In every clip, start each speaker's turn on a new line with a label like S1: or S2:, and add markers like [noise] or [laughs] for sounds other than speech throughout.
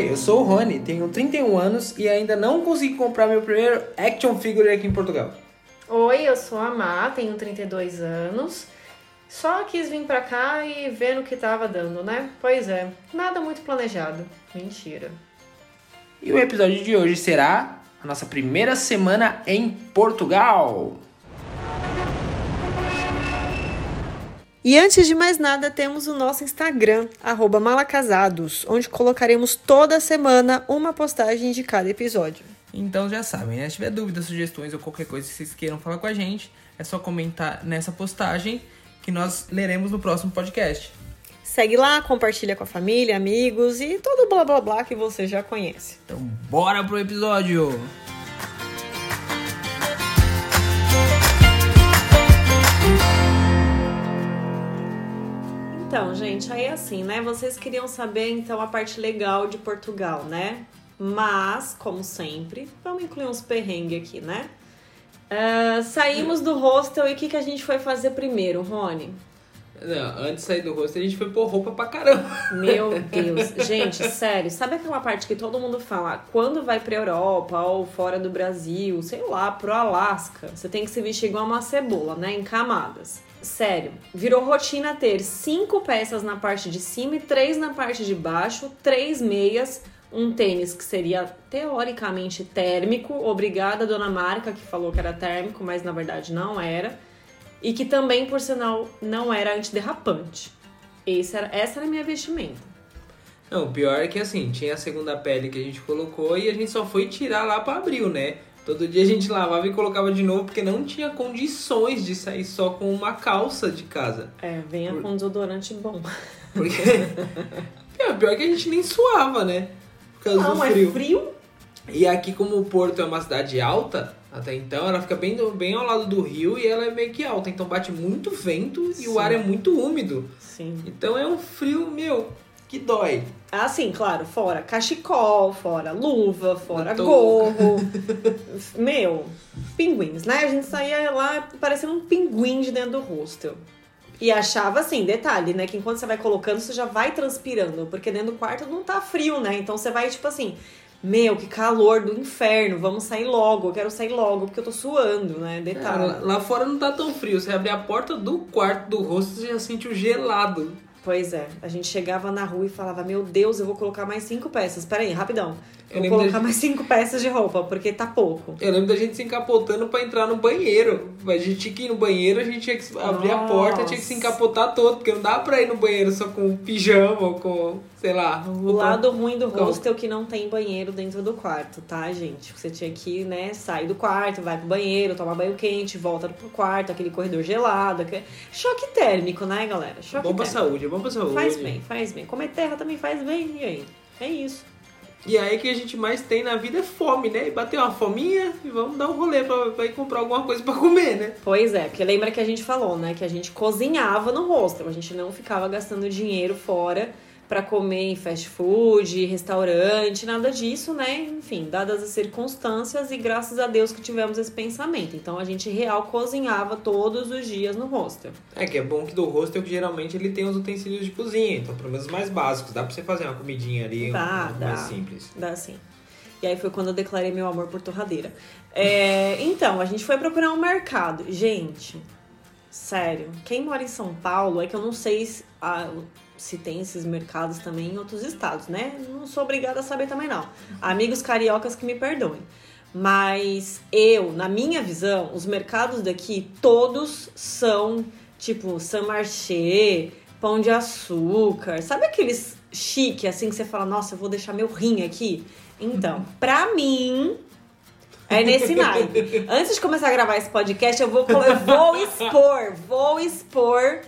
S1: Oi, eu sou o Rony, tenho 31 anos e ainda não consegui comprar meu primeiro action figure aqui em Portugal.
S2: Oi, eu sou a Má, tenho 32 anos. Só quis vir pra cá e ver no que tava dando, né? Pois é, nada muito planejado. Mentira.
S1: E o episódio de hoje será a nossa primeira semana em Portugal.
S2: E antes de mais nada, temos o nosso Instagram, malacasados, onde colocaremos toda semana uma postagem de cada episódio.
S1: Então já sabem, né? Se tiver dúvidas, sugestões ou qualquer coisa que vocês queiram falar com a gente, é só comentar nessa postagem que nós leremos no próximo podcast.
S2: Segue lá, compartilha com a família, amigos e todo blá blá blá que você já conhece.
S1: Então bora pro episódio!
S2: Então, gente, aí é assim, né? Vocês queriam saber então a parte legal de Portugal, né? Mas, como sempre, vamos incluir uns perrengues aqui, né? Uh, saímos do hostel e o que, que a gente foi fazer primeiro, Rony?
S1: Não, antes de sair do hostel, a gente foi pôr roupa pra caramba.
S2: Meu [laughs] Deus. Gente, sério, sabe aquela parte que todo mundo fala? Quando vai pra Europa ou fora do Brasil, sei lá, pro Alasca, você tem que se vestir igual uma cebola, né? Em camadas. Sério, virou rotina ter cinco peças na parte de cima e três na parte de baixo, três meias, um tênis que seria teoricamente térmico. Obrigada, dona Marca, que falou que era térmico, mas na verdade não era. E que também, por sinal, não era antiderrapante. Esse era, essa era a minha vestimenta.
S1: Não, o pior é que assim, tinha a segunda pele que a gente colocou e a gente só foi tirar lá para abril, né? Todo dia a gente lavava e colocava de novo porque não tinha condições de sair só com uma calça de casa.
S2: É, venha Por... com desodorante bom. [laughs]
S1: Porque. é, pior que a gente nem suava, né?
S2: Por causa não, do frio. É frio.
S1: E aqui, como o Porto é uma cidade alta, até então, ela fica bem, bem ao lado do rio e ela é meio que alta. Então bate muito vento Sim. e o ar é muito úmido.
S2: Sim.
S1: Então é um frio, meu, que dói.
S2: Ah, sim, claro, fora cachecol, fora luva, fora gorro. [laughs] Meu, pinguins, né? A gente saía lá parecendo um pinguim de dentro do hostel. E achava assim, detalhe, né? Que enquanto você vai colocando, você já vai transpirando. Porque dentro do quarto não tá frio, né? Então você vai, tipo assim, meu, que calor do inferno, vamos sair logo, eu quero sair logo, porque eu tô suando, né? Detalhe.
S1: É, lá fora não tá tão frio. Você abre a porta do quarto do rosto, você já sente o gelado.
S2: Pois é, a gente chegava na rua e falava: Meu Deus, eu vou colocar mais cinco peças. Pera aí, rapidão. Eu vou colocar mais cinco peças de roupa, porque tá pouco.
S1: Eu lembro da gente se encapotando para entrar no banheiro. A gente tinha que ir no banheiro, a gente tinha que abrir Nossa. a porta, tinha que se encapotar todo, porque não dá pra ir no banheiro só com pijama ou com, sei lá.
S2: O lado ruim do hostel é que não tem banheiro dentro do quarto, tá, gente? Você tinha que, né, sair do quarto, vai pro banheiro, tomar banho quente, volta pro quarto, aquele corredor gelado. Aquele... Choque térmico, né, galera? Choque
S1: bom
S2: térmico.
S1: pra saúde, bom pra saúde.
S2: Faz bem, faz bem. Comer terra também faz bem, e aí? É isso.
S1: E aí que a gente mais tem na vida é fome, né? E bater uma fominha e vamos dar um rolê pra, pra ir comprar alguma coisa pra comer, né?
S2: Pois é, porque lembra que a gente falou, né? Que a gente cozinhava no hostel, a gente não ficava gastando dinheiro fora para comer em fast food, restaurante, nada disso, né? Enfim, dadas as circunstâncias e graças a Deus que tivemos esse pensamento. Então a gente real cozinhava todos os dias no hostel.
S1: É que é bom que do hostel que geralmente ele tem os utensílios de cozinha, então pelo menos mais básicos, dá para você fazer uma comidinha ali,
S2: dá,
S1: um,
S2: dá,
S1: mais simples.
S2: Dá sim. E aí foi quando eu declarei meu amor por torradeira. É, [laughs] então, a gente foi procurar um mercado. Gente, sério, quem mora em São Paulo é que eu não sei se, ah, se tem esses mercados também em outros estados, né? Não sou obrigada a saber também não. Amigos cariocas que me perdoem. Mas eu, na minha visão, os mercados daqui todos são tipo Saint Marché, Pão de Açúcar, sabe aqueles chique assim que você fala, nossa, eu vou deixar meu rim aqui? Então, pra mim, é nesse naipe. [laughs] Antes de começar a gravar esse podcast, eu vou, eu vou expor, vou expor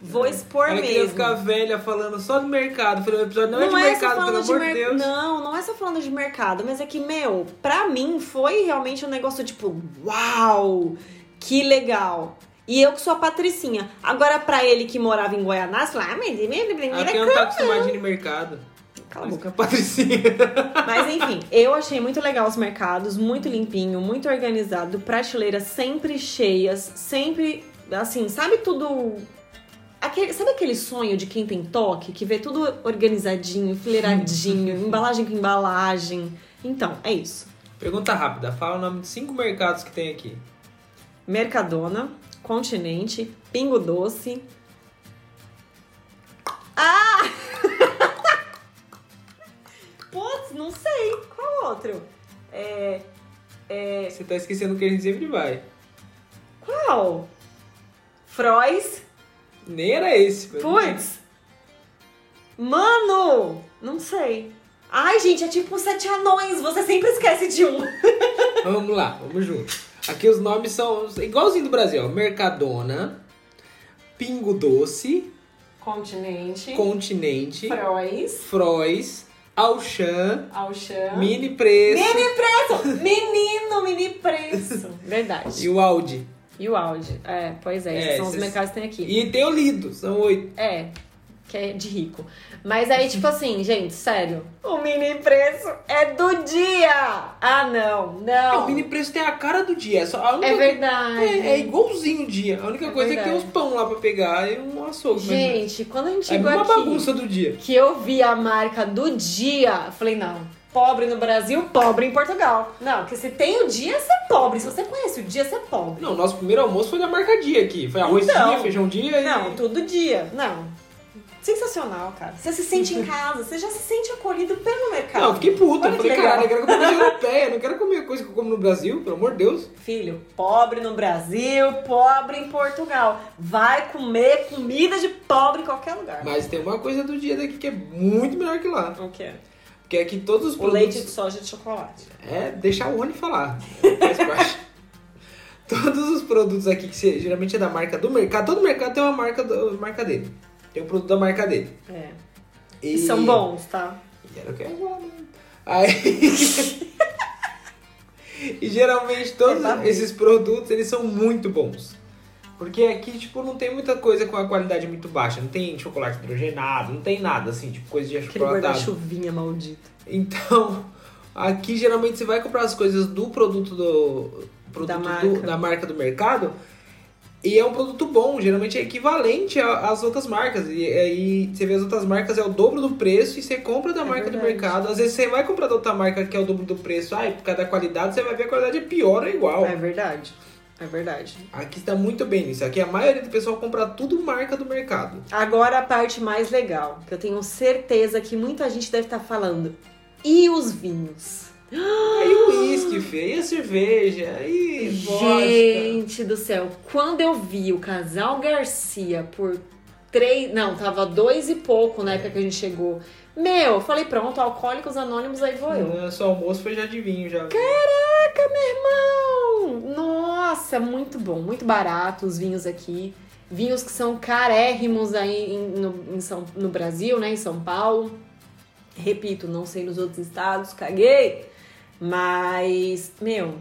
S2: Vou expor
S1: Ela
S2: mesmo.
S1: Ficar velha falando só do mercado. Falei, o episódio não, não é de é mercado, pelo de amor de Deus.
S2: Não, não é só falando de mercado, mas é que, meu, pra mim foi realmente um negócio tipo, uau, que legal. E eu que sou a Patricinha. Agora, pra ele que morava em Goianás, ah, mas ele
S1: não tá acostumado de ir no mercado.
S2: Cala a boca.
S1: Patricinha. [laughs]
S2: Mas enfim, eu achei muito legal os mercados, muito limpinho, muito organizado, prateleiras sempre cheias, sempre, assim, sabe tudo aquele, sabe aquele sonho de quem tem toque, que vê tudo organizadinho, fileiradinho, [laughs] embalagem com embalagem? Então, é isso.
S1: Pergunta rápida, fala o nome de cinco mercados que tem aqui.
S2: Mercadona, Continente, Pingo Doce. Ah! [laughs] Putz, não sei. Qual outro? É. É.
S1: Você tá esquecendo que a gente sempre vai.
S2: Qual? Frois.
S1: Nem era esse.
S2: Putz! Mano! Não sei. Ai, gente, é tipo sete anões. Você sempre esquece de um. [laughs]
S1: Vamos lá, vamos junto. Aqui os nomes são igualzinho do Brasil. ó. Mercadona, Pingo Doce,
S2: Continente.
S1: Continente,
S2: Frois.
S1: Frois, Auchan,
S2: Auchan.
S1: Mini Preço
S2: Mini preço! Menino, mini preço. Verdade. [laughs]
S1: e o Audi.
S2: E o Audi. É, pois é, esses
S1: É,
S2: são os
S1: esses-
S2: mercados que tem aqui.
S1: E tem o Lido, são oito.
S2: É, que é de rico. Mas aí, tipo assim, gente, sério. O mini preço é do dia! Ah, não,
S1: É,
S2: não.
S1: o Mini Preço tem a cara do dia. é Só a única
S2: É verdade.
S1: É, é igualzinho o dia. A única
S2: É
S1: coisa é que tem
S2: verdade.
S1: os pão lá pra pegar e um açougue. mas
S2: Gente, quando a gente
S1: é
S2: chegou
S1: uma
S2: aqui,
S1: bagunça do dia.
S2: que eu vi a marca do dia, falei, não, pobre no Brasil, pobre em Portugal. Não, porque se tem o dia, você é pobre. Se você conhece o dia, você é pobre.
S1: Não, nosso primeiro almoço foi da marca dia aqui. Foi arroz
S2: Então.
S1: dia, feijão dia e...
S2: Não, todo dia. Não. Sensacional, cara. Você se sente em [laughs] casa, você já se sente acolhido pelo mercado.
S1: Não, eu fiquei puto.
S2: Olha
S1: Eu
S2: que
S1: falei, caralho, eu quero comer coisa [laughs] europeia. Eu não quero comer coisa que eu como no Brasil, pelo amor de Deus.
S2: Filho, pobre no Brasil, pobre em Portugal. Vai comer comida de pobre em qualquer lugar.
S1: Mas tem uma coisa do dia daqui que é muito melhor que lá.
S2: O quê?
S1: Porque aqui todos os
S2: O
S1: produtos...
S2: leite de soja de chocolate.
S1: É deixar o Rony falar. Faz parte. [laughs] Todos os produtos aqui que você- geralmente é da marca do mercado, todo mercado tem uma marca, do, marca dele. Tem um produto da marca dele.
S2: É.
S1: E,
S2: E são bons, tá?
S1: E era o que né? Aí. [laughs] e geralmente todos
S2: É
S1: esses produtos eles são muito bons. Porque aqui, tipo, não tem muita coisa com a qualidade muito baixa. Não tem chocolate hidrogenado, não tem nada assim, tipo, coisa de
S2: Aquele
S1: achocolatado.
S2: guarda-chuvinha maldito.
S1: Então, aqui geralmente você vai comprar as coisas do produto do produto
S2: Da
S1: do-
S2: marca.
S1: da marca do mercado e é um produto bom, geralmente é equivalente às outras marcas. E aí você vê as outras marcas é o dobro do preço e você compra da
S2: É
S1: marca do
S2: verdade.
S1: mercado. Às vezes você vai comprar da outra marca que é o dobro do preço, ai, por causa da qualidade, você vai ver a qualidade é pior ou igual.
S2: É verdade. É verdade.
S1: Aqui está muito bem nisso. Aqui a maioria do pessoal compra tudo marca do mercado.
S2: Agora a parte mais legal, que eu tenho certeza que muita gente deve estar falando. E os vinhos?
S1: Aí [gasps] o uísque, Fê, e a cerveja, e vodka.
S2: Gente do céu, quando eu vi o casal Garcia por três. Não, tava dois e pouco na época que a gente chegou. Meu, eu falei, pronto, alcoólicos anônimos, aí vou eu.
S1: Nosso almoço foi já de vinho, já.
S2: Caraca, meu irmão! Nossa, muito bom, muito barato os vinhos aqui. Vinhos que são carérrimos aí em- no, em São, no Brasil, né? Em São Paulo. Repito, não sei nos outros estados, caguei. Mas, meu,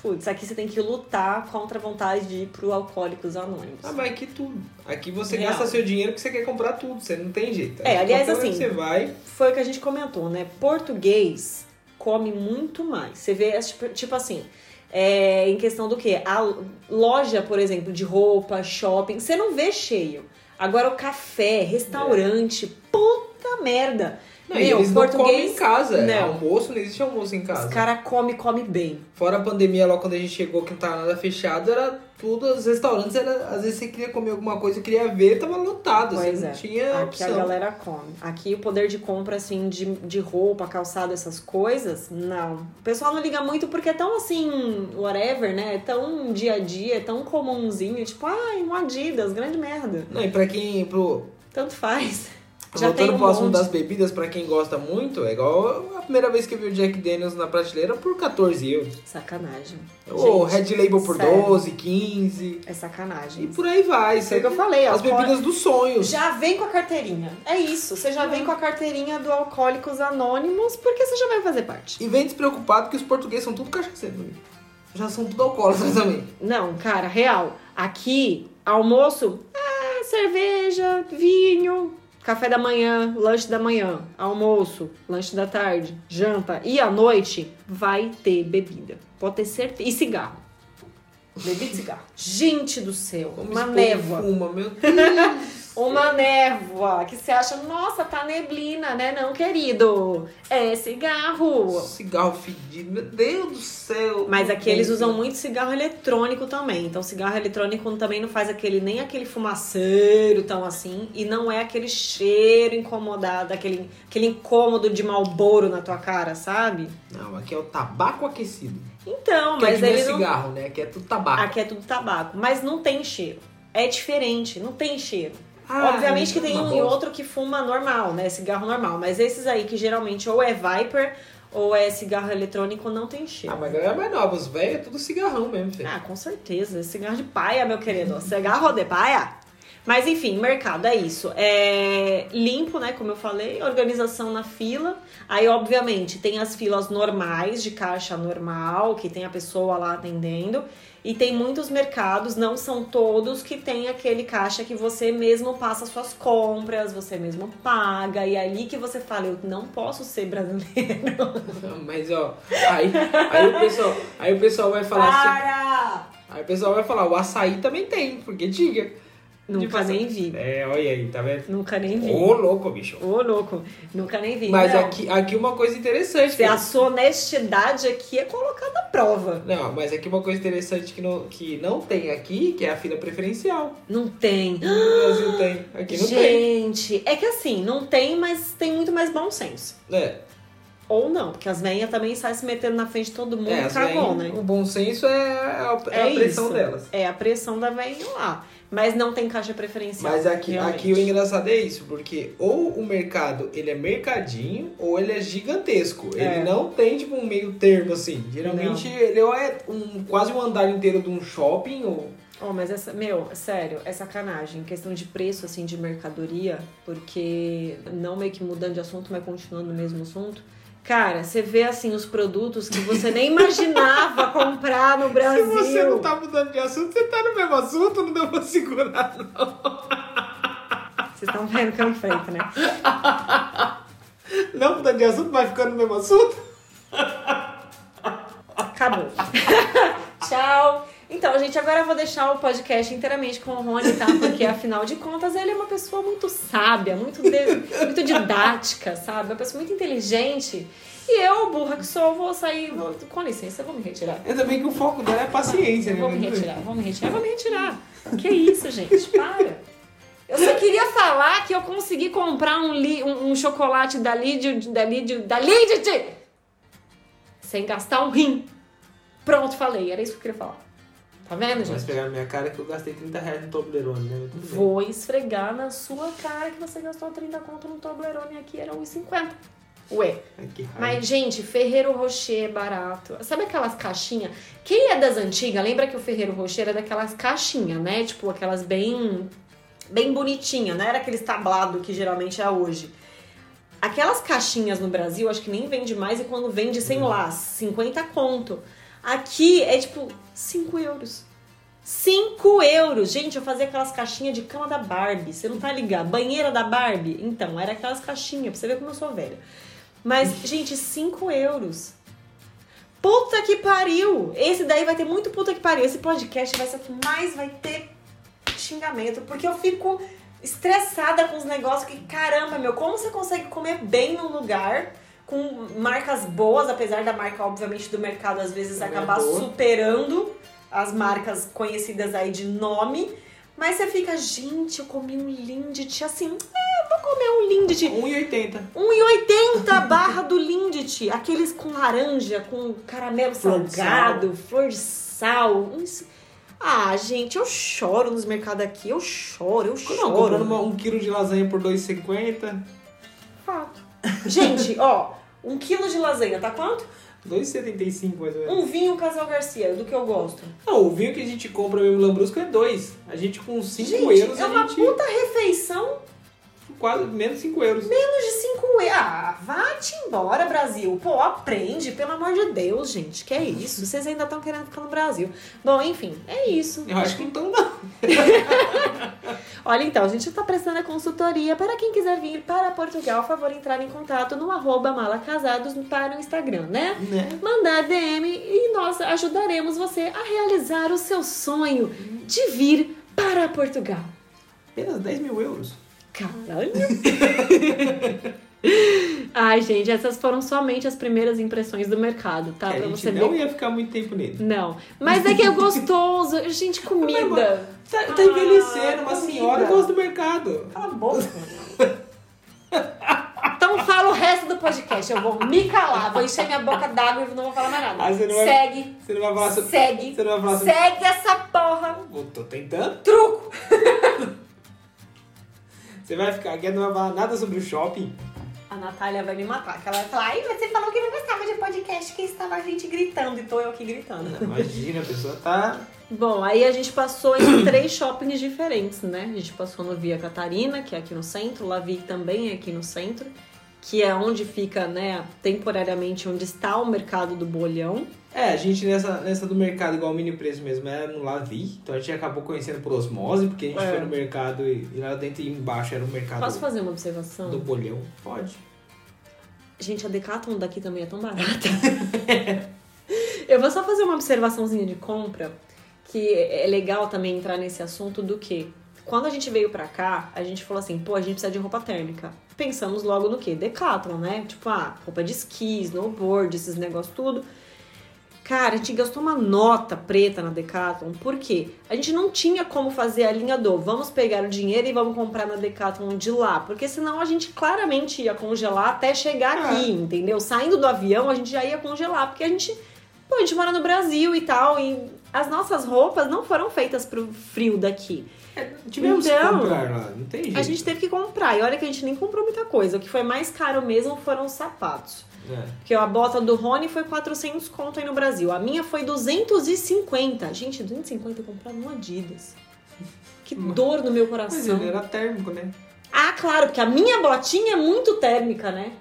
S2: putz, aqui você tem que lutar contra a vontade de ir pro Alcoólicos Anônimos.
S1: Ah, mas aqui tudo. Aqui você
S2: Real.
S1: gasta seu dinheiro porque você quer comprar tudo, você não tem jeito.
S2: É, aliás, assim,
S1: que Você vai.
S2: foi o que a gente comentou, né? Português come muito mais. Você vê, tipo, tipo assim, é, em questão do quê? A loja, por exemplo, de roupa, shopping, você não vê cheio. Agora o café, restaurante, puta merda.
S1: Não, e
S2: Meu,
S1: eles não comem
S2: português.
S1: em casa.
S2: Não.
S1: almoço, não existe almoço em casa.
S2: Os caras comem, come bem.
S1: Fora a pandemia, lá quando a gente chegou, que não tava nada fechado, era tudo, os restaurantes, era, às vezes você queria comer alguma coisa, queria ver, tava lotado,
S2: Pois
S1: você
S2: é.
S1: não tinha
S2: Aqui a
S1: opção.
S2: galera come. Aqui o poder de compra, assim, de, de roupa, calçado, essas coisas, não. O pessoal não liga muito porque é tão assim, whatever, né? É tão dia a dia, é tão comumzinho. Tipo, ai, um Adidas, grande merda.
S1: Não, e pra quem, pro,
S2: Tanto faz. Já
S1: voltando
S2: um
S1: pro assunto
S2: monte.
S1: das bebidas, pra quem gosta muito, é igual a primeira vez que eu vi o Jack Daniels na prateleira por 14 euros.
S2: Sacanagem.
S1: O
S2: Gente,
S1: Red Label por
S2: sério.
S1: 12, 15.
S2: É
S1: E
S2: sacanagem.
S1: por aí vai.
S2: Foi o que eu falei,
S1: As bebidas dos sonhos.
S2: Já vem com a carteirinha. É isso. Você já vem com a carteirinha do Alcoólicos Anônimos, porque você já vai fazer parte.
S1: E vem despreocupado que os portugueses são tudo cachaceiros. né? Já são tudo alcoólatras [laughs] também.
S2: Não, cara, real. Aqui, almoço, ah, cerveja, vinho, café da manhã, lanche da manhã, almoço, lanche da tarde, janta e à noite vai ter bebida. Pode ter certeza. E cigarro. Bebida e cigarro. Gente do céu,
S1: Como
S2: uma névoa.
S1: Fuma, meu Deus.
S2: Uma névoa que você acha, nossa, tá neblina, né? Não, querido. É cigarro.
S1: Cigarro fedido, meu Deus do céu.
S2: Mas aqui eles usam muito cigarro eletrônico também. Então, cigarro eletrônico também não faz aquele nem aquele fumaceiro tão assim. E não é aquele cheiro incomodado, aquele, aquele incômodo de malboro na tua cara, sabe?
S1: Não, aqui é o tabaco aquecido.
S2: Então, mas
S1: não é
S2: ele não.
S1: cigarro, né? Aqui é tudo tabaco.
S2: Aqui é tudo tabaco. Mas não tem cheiro. É diferente, não tem cheiro.
S1: Ah,
S2: Obviamente que tem um e outro que fuma normal, né? Cigarro normal. Mas esses aí que geralmente ou é Viper ou é cigarro eletrônico não tem
S1: Ah,
S2: cheiro.
S1: mas a galera mais nova, os velhos é tudo cigarrão mesmo, filho.
S2: Ah, com certeza. Cigarro de paia, meu querido. Cigarro de paia. Mas enfim, mercado é isso. É limpo, né? Como eu falei, organização na fila. Aí, obviamente, tem as filas normais, de caixa normal, que tem a pessoa lá atendendo. E tem muitos mercados, não são todos, que tem aquele caixa que você mesmo passa suas compras, você mesmo paga. E é ali que você fala, eu não posso ser brasileiro. [laughs]
S1: Mas ó, aí, aí, o pessoal, aí o pessoal vai falar assim.
S2: Para!
S1: Aí o pessoal vai falar, o açaí também tem, porque diga.
S2: Nunca nem vi.
S1: É, olha aí, tá vendo?
S2: Nunca nem vi.
S1: Ô, louco, bicho.
S2: Ô, louco. Nunca nem vi.
S1: Mas
S2: Não.
S1: aqui, aqui uma coisa interessante.
S2: Se a sua honestidade aqui é colocada à prova.
S1: Não, mas aqui uma coisa interessante que não, que não tem aqui, que é a fila preferencial.
S2: Não tem.
S1: No Brasil tem. Aqui não tem.
S2: Gente, é que assim, não tem, mas tem muito mais bom senso.
S1: É,
S2: Ou não, porque as velhas também saem se metendo na frente de todo mundo
S1: é
S2: e
S1: velhas-
S2: né?
S1: O bom senso é a, é
S2: É
S1: a pressão
S2: isso.
S1: delas.
S2: É a pressão da velhinha lá. Mas não tem caixa preferencial.
S1: Mas aqui,
S2: realmente.
S1: aqui o engraçado é isso, porque ou o mercado ele é mercadinho ou ele é gigantesco.
S2: É.
S1: Ele não tem tipo um meio termo assim. Geralmente ele ou é um, quase um andar inteiro de um shopping ou
S2: Oh, mas essa, meu, sério, é sacanagem. Questão de preço, assim, de mercadoria, porque não meio que mudando de assunto, mas continuando no mesmo assunto. Cara, você vê, assim, os produtos que você nem imaginava [laughs] comprar no Brasil.
S1: Se você não tá mudando de assunto, você tá no mesmo assunto, não deu pra segurar, não.
S2: Vocês estão vendo que um feito, né?
S1: Não mudando de assunto, mas ficando no mesmo assunto.
S2: Acabou. [laughs] Tchau. Então, gente, agora eu vou deixar o podcast inteiramente com o Rony, tá? Porque, afinal de contas, ele é uma pessoa muito sábia, muito, de- muito didática, sabe? Uma pessoa muito inteligente. E eu, burra que sou, vou sair... Vou, com licença, eu vou me retirar.
S1: Ainda bem que o foco dela é paciência, né?
S2: Vou me retirar, vou me retirar, vou me retirar. Que isso, gente? Para. Eu só queria falar que eu consegui comprar um, li, um, um chocolate da Lidia, da Lidia, da Lidia, sem gastar um rim. Pronto, falei. Era isso que eu queria falar. Tá vendo, gente?
S1: pegar na minha cara que eu gastei 30 reais no Toblerone, né?
S2: Vou esfregar na sua cara que você gastou 30 conto no Toblerone aqui, era 1,50. Ué.
S1: Ai, que raiva.
S2: Mas, gente, Ferreiro Rocher é barato. Sabe aquelas caixinhas? Quem é das antigas, lembra que o Ferreiro Rocher era daquelas caixinhas, né? Tipo, aquelas bem bem bonitinhas, não era aqueles tablado que geralmente é hoje. Aquelas caixinhas no Brasil, acho que nem vende mais e quando vende, sei lá, 50 conto. Aqui é tipo 5 euros. 5 euros! Gente, eu fazia aquelas caixinhas de cama da Barbie. Você não tá ligado? Banheira da Barbie? Então, era aquelas caixinhas, pra você ver como eu sou velha. Mas, gente, 5 euros. Puta que pariu! Esse daí vai ter muito puta que pariu. Esse podcast vai ser o que mais vai ter xingamento. Porque eu fico estressada com os negócios que, caramba, meu, como você consegue comer bem num lugar com marcas boas, apesar da marca, obviamente, do mercado às vezes
S1: é
S2: acabar superando as marcas conhecidas aí de nome. Mas você fica, gente, eu comi um Lindt assim, é, eu vou comer um Lindt.
S1: 1,80.
S2: 1,80 barra do Lindt. Aqueles com laranja, com caramelo
S1: Flor de
S2: salgado, flor de sal. Ah, gente, eu choro nos mercados aqui. Eu choro, eu choro.
S1: Não, comprando uma- um quilo de lasanha por 2,50.
S2: Fato. Gente, ó, um quilo de lasanha, tá quanto?
S1: 2,75 mais ou menos.
S2: Um vinho Casal Garcia, do que eu gosto.
S1: Não, o vinho que a gente compra mesmo Lambrusco é 2. A gente com 5
S2: Gente,
S1: euros,
S2: é uma
S1: gente...
S2: puta refeição
S1: Quase menos 5 euros.
S2: menos de 5 euros. Ah, vá-te embora, Brasil. Pô, aprende, pelo amor de Deus, gente. Que é isso? Vocês ainda estão querendo ficar no Brasil. Bom, enfim, é isso.
S1: Eu acho que não estão, [laughs] não.
S2: Olha, então, a gente está prestando a consultoria para quem quiser vir para Portugal. Favor entrar em contato no arroba malacasados para o Instagram, né?
S1: Né?
S2: Mandar DM e nós ajudaremos você a realizar o seu sonho de vir para Portugal.
S1: Apenas 10 mil euros.
S2: Caralho! Ai, gente, essas foram somente as primeiras impressões do mercado, tá?
S1: a
S2: pra
S1: gente
S2: você
S1: não
S2: ver.
S1: ia ficar muito tempo nele.
S2: Não. Mas é que é gostoso. Gente, comida.
S1: Tá, tá
S2: Ah,
S1: envelhecendo, uma
S2: comida.
S1: senhora gosta do mercado.
S2: Cala a boca. [laughs] Então fala o resto do podcast. Eu vou me calar, vou encher minha boca d'água e não vou falar mais nada.
S1: Ah, você não vai-
S2: Segue.
S1: Você não vai falar sobre...
S2: Segue.
S1: Você não vai falar sobre...
S2: Segue essa porra.
S1: Eu tô tentando.
S2: Truco.
S1: Você vai ficar aqui, não vai falar nada sobre o shopping.
S2: A Natália vai me matar. Que ela vai falar, ai, você falou que não gostava de podcast, que estava a gente gritando. E tô eu aqui gritando. [laughs]
S1: Imagina, a pessoa tá...
S2: Bom, aí a gente passou em [coughs] três shoppings diferentes, né? A gente passou no Via Catarina, que é aqui no centro, Lavi também é aqui no centro, que é onde fica, né, temporariamente onde está o mercado do bolhão.
S1: É, a gente nessa, nessa do mercado, igual o mini preço mesmo, era no Lavi. Então a gente acabou conhecendo por osmose, porque a gente
S2: É.
S1: foi no mercado e, e lá dentro e embaixo era o mercado
S2: Posso fazer uma observação?
S1: do bolhão. Pode.
S2: Gente, a Decathlon daqui também é tão barata. [laughs] Eu vou só fazer uma observaçãozinha de compra, que é legal também entrar nesse assunto do que quando a gente veio pra cá, a gente falou assim, pô, a gente precisa de roupa térmica. Pensamos logo no quê? Decathlon, né? Tipo, ah, roupa de esqui, snowboard, esses negócios tudo. Cara, a gente gastou uma nota preta na Decathlon, por quê? A gente não tinha como fazer a linha do vamos pegar o dinheiro e vamos comprar na Decathlon de lá, porque senão a gente claramente ia congelar até chegar aqui, entendeu? Saindo do avião, a gente já ia congelar, porque a gente, pô, a gente mora no Brasil e tal, e as nossas roupas não foram feitas pro frio daqui.
S1: Tivemos que
S2: Então,
S1: comprar lá, não tem jeito.
S2: A gente teve que comprar, e olha que a gente nem comprou muita coisa. O que foi mais caro mesmo foram os sapatos.
S1: É.
S2: Porque a bota do Rony foi 400 conto aí no Brasil. A minha foi 250. Gente, 250 eu comprava no Adidas. Que dor no meu
S1: Mas
S2: coração.
S1: ele era térmico, né?
S2: Ah, claro, porque a minha botinha é muito térmica, né?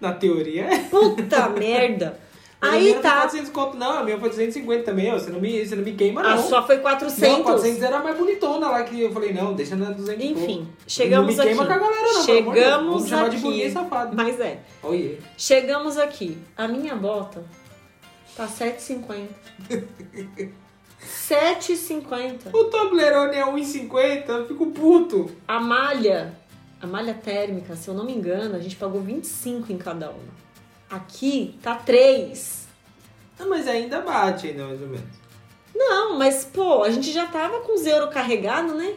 S1: Na teoria é.
S2: Puta [laughs] merda.
S1: A
S2: Aí
S1: não
S2: tá.
S1: 400 conto, não. A minha foi 250 também, ó. Você não me, você não me queima,
S2: A
S1: não.
S2: sua foi 400.
S1: Não, 400 era a mais bonitona lá que eu falei, não, deixa na 200 e pouco.
S2: Enfim, chegamos
S1: não me queima
S2: aqui.
S1: com a galera, não.
S2: Chegamos
S1: Vamos chamar de
S2: aqui.
S1: burguês safado.
S2: Mas é.
S1: Olha.
S2: Chegamos aqui. A minha bota tá 7,50. 7,50. [laughs]
S1: O Toblerone é 1,50, eu fico puto.
S2: A malha, a malha térmica, se eu não me engano, a gente pagou 25 em cada uma. Aqui tá 3.
S1: Ah, mas ainda bate ainda, mais ou menos.
S2: Não, mas pô, a gente já tava com os euros carregados, né?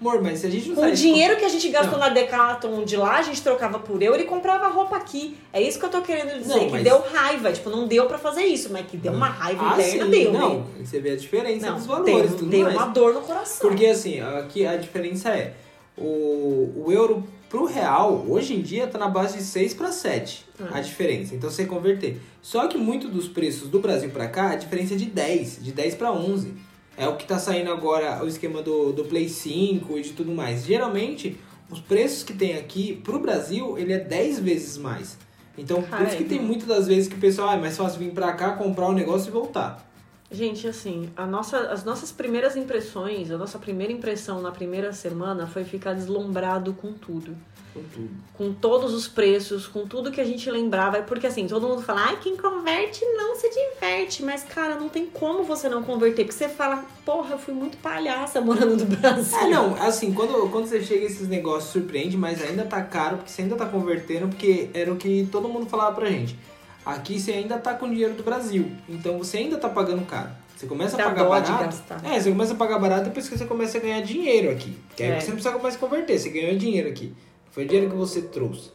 S1: Amor, mas se a gente não
S2: Com o dinheiro que a gente gastou
S1: Não.
S2: na Decathlon de lá, a gente trocava por euro e comprava roupa aqui. É isso que eu tô querendo dizer,
S1: Não,
S2: que
S1: mas-
S2: deu raiva. Tipo, não deu pra fazer isso, mas que deu uma raiva
S1: Ah,
S2: interna,
S1: sim,
S2: deu,
S1: não.
S2: né?
S1: Você vê a diferença
S2: Não,
S1: dos valores,
S2: deu,
S1: tudo
S2: deu
S1: mais.
S2: uma dor no coração.
S1: Porque assim, aqui a diferença é o, o euro pro real, hoje em dia tá na base de 6 para 7
S2: Ah.
S1: a diferença. Então você converter. Só que muito dos preços do Brasil para cá, a diferença é de 10, de 10 para 11. É o que tá saindo agora o esquema do, do Play 5 e de tudo mais. Geralmente, os preços que tem aqui pro Brasil, ele é 10 vezes mais. Então, por isso que tem muitas das vezes que o pessoal ah, é mais fácil vir pra cá, comprar o negócio e voltar.
S2: Gente, assim, a nossa, as nossas primeiras impressões, a nossa primeira impressão na primeira semana foi ficar deslumbrado com tudo.
S1: Com tudo.
S2: Com todos os preços, com tudo que a gente lembrava. Porque assim, todo mundo fala, ai, quem converte não se diverte. Mas, cara, não tem como você não converter. Porque você fala, porra, eu fui muito palhaça morando no Brasil.
S1: É, não, assim, quando, quando você chega esses negócios surpreende, mas ainda tá caro, porque você ainda tá convertendo, porque era o que todo mundo falava pra gente. Aqui você ainda tá com dinheiro do Brasil, então você ainda tá pagando caro. Você começa
S2: Dá
S1: a pagar barato. É, você começa a pagar barato depois que você começa a ganhar dinheiro aqui. Que aí
S2: É.
S1: você não precisa mais converter, você ganhou dinheiro aqui. Foi dinheiro que você trouxe.